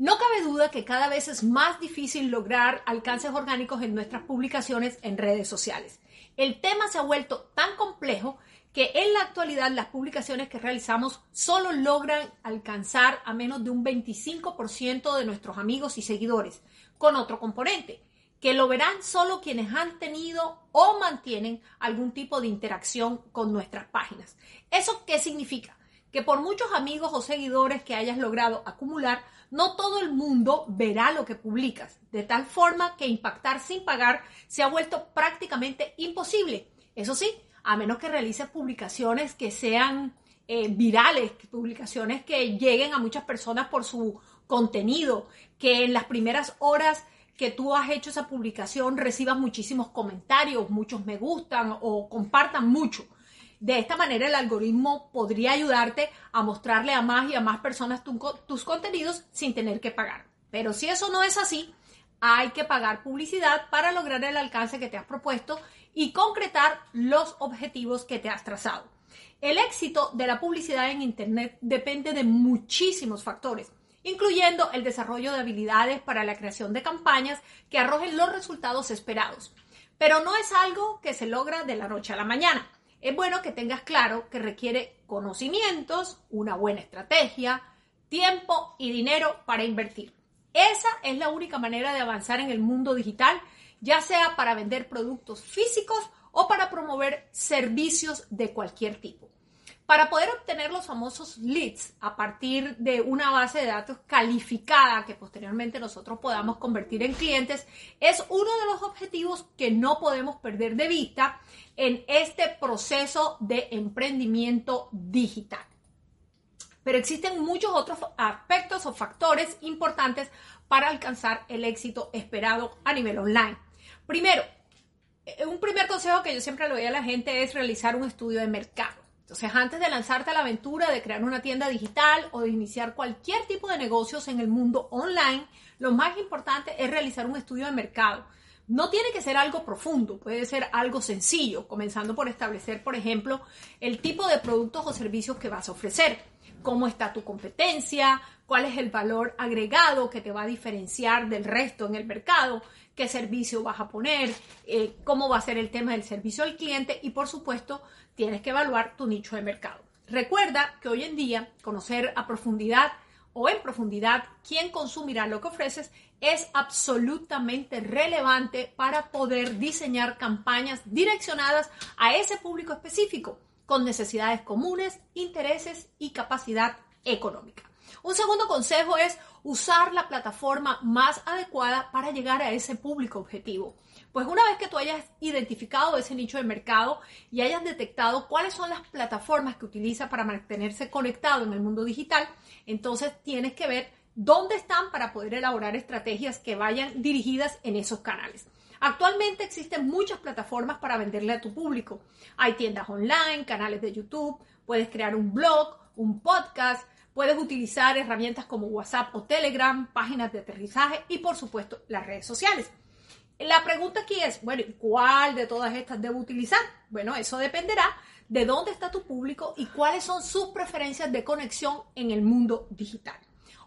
No cabe duda que cada vez es más difícil lograr alcances orgánicos en nuestras publicaciones en redes sociales. El tema se ha vuelto tan complejo que en la actualidad las publicaciones que realizamos solo logran alcanzar a menos de un 25% de nuestros amigos y seguidores, con otro componente, que lo verán solo quienes han tenido o mantienen algún tipo de interacción con nuestras páginas. ¿Eso qué significa? Que por muchos amigos o seguidores que hayas logrado acumular, no todo el mundo verá lo que publicas, de tal forma que impactar sin pagar se ha vuelto prácticamente imposible. Eso sí, a menos que realices publicaciones que sean eh, virales, publicaciones que lleguen a muchas personas por su contenido, que en las primeras horas que tú has hecho esa publicación recibas muchísimos comentarios, muchos me gustan o compartan mucho. De esta manera el algoritmo podría ayudarte a mostrarle a más y a más personas tus contenidos sin tener que pagar. Pero si eso no es así, hay que pagar publicidad para lograr el alcance que te has propuesto y concretar los objetivos que te has trazado. El éxito de la publicidad en Internet depende de muchísimos factores, incluyendo el desarrollo de habilidades para la creación de campañas que arrojen los resultados esperados. Pero no es algo que se logra de la noche a la mañana es bueno que tengas claro que requiere conocimientos, una buena estrategia, tiempo y dinero para invertir. Esa es la única manera de avanzar en el mundo digital, ya sea para vender productos físicos o para promover servicios de cualquier tipo. Para poder obtener los famosos leads a partir de una base de datos calificada que posteriormente nosotros podamos convertir en clientes, es uno de los objetivos que no podemos perder de vista en este proceso de emprendimiento digital. Pero existen muchos otros aspectos o factores importantes para alcanzar el éxito esperado a nivel online. Primero, eh, un primer consejo que yo siempre le doy a la gente es realizar un estudio de mercado. Entonces, antes de lanzarte a la aventura de crear una tienda digital o de iniciar cualquier tipo de negocios en el mundo online, lo más importante es realizar un estudio de mercado. No tiene que ser algo profundo, puede ser algo sencillo, comenzando por establecer, por ejemplo, el tipo de productos o servicios que vas a ofrecer, cómo está tu competencia, cuál es el valor agregado que te va a diferenciar del resto en el mercado, qué servicio vas a poner, eh, cómo va a ser el tema del servicio al cliente y, por supuesto, tienes que evaluar tu nicho de mercado. Recuerda que hoy en día conocer a profundidad o en profundidad quién consumirá lo que ofreces es absolutamente relevante para poder diseñar campañas direccionadas a ese público específico con necesidades comunes, intereses y capacidad económica. Un segundo consejo es usar la plataforma más adecuada para llegar a ese público objetivo. Pues una vez que tú hayas identificado ese nicho de mercado y hayas detectado cuáles son las plataformas que utiliza para mantenerse conectado en el mundo digital, entonces tienes que ver dónde están para poder elaborar estrategias que vayan dirigidas en esos canales. Actualmente existen muchas plataformas para venderle a tu público. Hay tiendas online, canales de YouTube, puedes crear un blog, un podcast, puedes utilizar herramientas como WhatsApp o Telegram, páginas de aterrizaje y por supuesto las redes sociales. La pregunta aquí es, bueno, ¿cuál de todas estas debo utilizar? Bueno, eso dependerá de dónde está tu público y cuáles son sus preferencias de conexión en el mundo digital.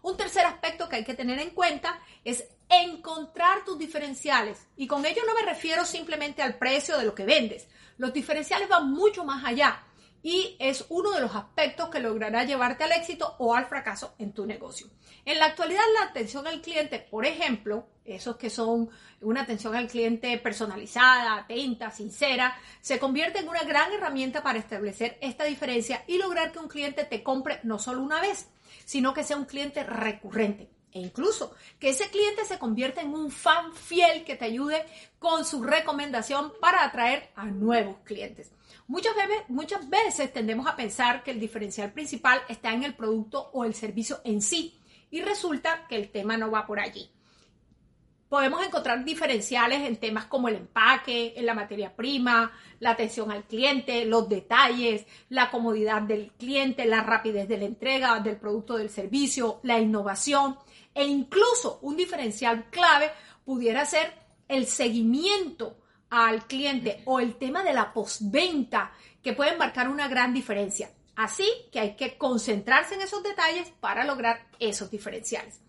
Un tercer aspecto que hay que tener en cuenta es encontrar tus diferenciales. Y con ello no me refiero simplemente al precio de lo que vendes. Los diferenciales van mucho más allá y es uno de los aspectos que logrará llevarte al éxito o al fracaso en tu negocio. En la actualidad, la atención al cliente, por ejemplo, esos que son una atención al cliente personalizada, atenta, sincera, se convierte en una gran herramienta para establecer esta diferencia y lograr que un cliente te compre no solo una vez, sino que sea un cliente recurrente. E incluso que ese cliente se convierta en un fan fiel que te ayude con su recomendación para atraer a nuevos clientes. Muchas veces, tendemos a pensar que el diferencial principal está en el producto o el servicio en sí y resulta que el tema no va por allí. Podemos encontrar diferenciales en temas como el empaque, en la materia prima, la atención al cliente, los detalles, la comodidad del cliente, la rapidez de la entrega del producto o del servicio, la innovación e incluso un diferencial clave pudiera ser el seguimiento al cliente o el tema de la postventa que pueden marcar una gran diferencia. Así que hay que concentrarse en esos detalles para lograr esos diferenciales.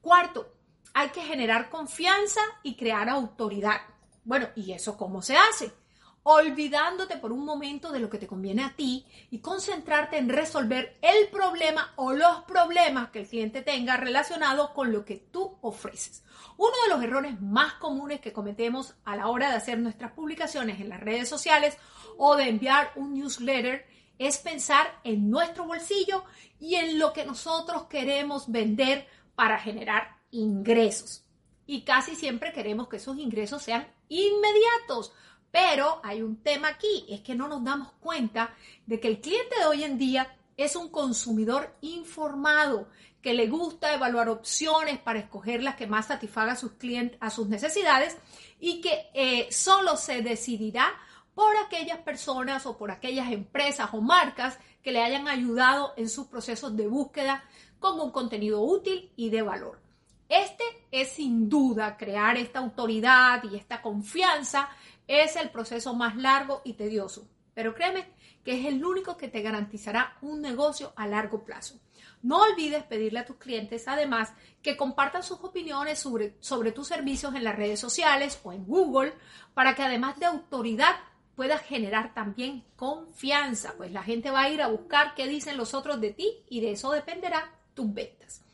Cuarto, hay que generar confianza y crear autoridad. Bueno, ¿y eso cómo se hace? Olvidándote por un momento de lo que te conviene a ti y concentrarte en resolver el problema o los problemas que el cliente tenga relacionados con lo que tú ofreces. Uno de los errores más comunes que cometemos a la hora de hacer nuestras publicaciones en las redes sociales o de enviar un newsletter es pensar en nuestro bolsillo y en lo que nosotros queremos vender para generar ingresos. Y casi siempre queremos que esos ingresos sean inmediatos pero hay un tema aquí, es que no nos damos cuenta de que el cliente de hoy en día es un consumidor informado que le gusta evaluar opciones para escoger las que más satisfaga a sus clientes, a sus necesidades y que eh, solo se decidirá por aquellas personas o por aquellas empresas o marcas que le hayan ayudado en sus procesos de búsqueda con un contenido útil y de valor. Este es sin duda crear esta autoridad y esta confianza es el proceso más largo y tedioso, pero créeme que es el único que te garantizará un negocio a largo plazo. No olvides pedirle a tus clientes, además, que compartan sus opiniones sobre, sobre tus servicios en las redes sociales o en Google, para que además de autoridad puedas generar también confianza, pues la gente va a ir a buscar qué dicen los otros de ti y de eso dependerá tus ventas.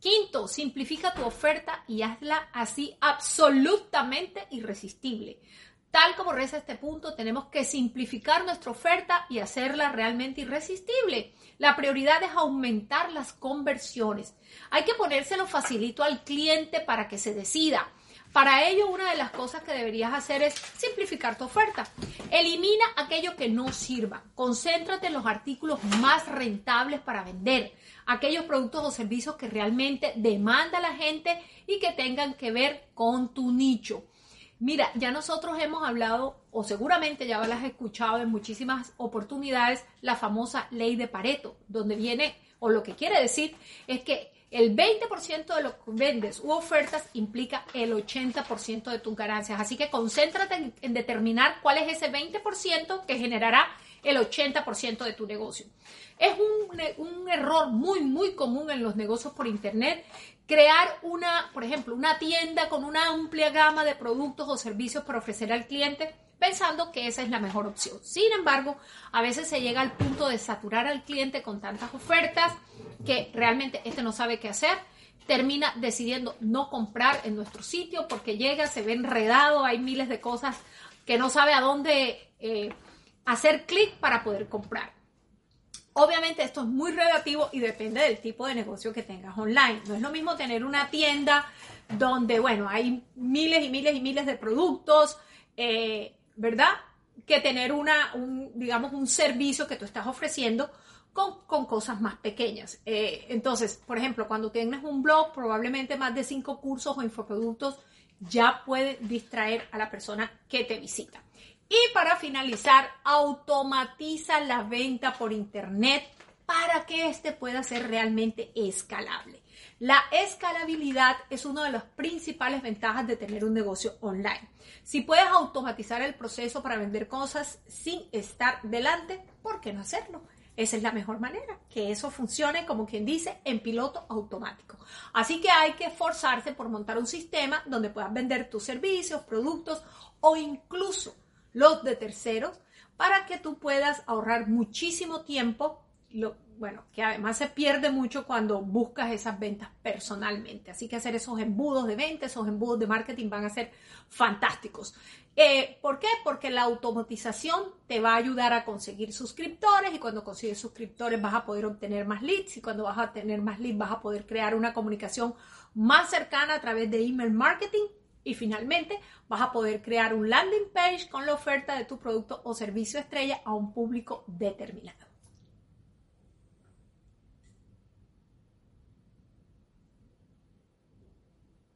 Quinto, simplifica tu oferta y hazla así absolutamente irresistible. Tal como reza este punto, tenemos que simplificar nuestra oferta y hacerla realmente irresistible. La prioridad es aumentar las conversiones. Hay que ponérselo facilito al cliente para que se decida. Para ello, una de las cosas que deberías hacer es simplificar tu oferta. Elimina aquello que no sirva. Concéntrate en los artículos más rentables para vender. Aquellos productos o servicios que realmente demanda la gente y que tengan que ver con tu nicho. Mira, ya nosotros hemos hablado, o seguramente ya las has escuchado en muchísimas oportunidades, la famosa ley de Pareto, donde viene, o lo que quiere decir, es que el 20% de lo que vendes u ofertas implica el 80% de tus ganancias. Así que concéntrate en, determinar cuál es ese 20% que generará el 80% de tu negocio. Es un, un, error muy, muy común en los negocios por Internet crear una, por ejemplo, una tienda con una amplia gama de productos o servicios para ofrecer al cliente pensando que esa es la mejor opción. Sin embargo, a veces se llega al punto de saturar al cliente con tantas ofertas que realmente este no sabe qué hacer, termina decidiendo no comprar en nuestro sitio porque llega, se ve enredado, hay miles de cosas que no sabe a dónde eh, hacer clic para poder comprar. Obviamente esto es muy relativo y depende del tipo de negocio que tengas online. No es lo mismo tener una tienda donde, bueno, hay miles y miles y miles de productos, eh, ¿verdad? Que tener una, un, digamos, un servicio que tú estás ofreciendo con, cosas más pequeñas. Eh, entonces, por ejemplo, cuando tienes un blog, probablemente más de cinco cursos o infoproductos ya puede distraer a la persona que te visita. Y para finalizar, automatiza la venta por Internet para que éste pueda ser realmente escalable. La escalabilidad es una de las principales ventajas de tener un negocio online. Si puedes automatizar el proceso para vender cosas sin estar delante, ¿por qué no hacerlo? Esa es la mejor manera, que eso funcione, como quien dice, en piloto automático. Así que hay que esforzarse por montar un sistema donde puedas vender tus servicios, productos o incluso los de terceros, para que tú puedas ahorrar muchísimo tiempo, bueno, que además se pierde mucho cuando buscas esas ventas personalmente. Así que hacer esos embudos de ventas, esos embudos de marketing van a ser fantásticos. Eh, ¿Por qué? Porque la automatización te va a ayudar a conseguir suscriptores y cuando consigues suscriptores vas a poder obtener más leads y cuando vas a tener más leads vas a poder crear una comunicación más cercana a través de email marketing y finalmente, vas a poder crear un landing page con la oferta de tu producto o servicio estrella a un público determinado.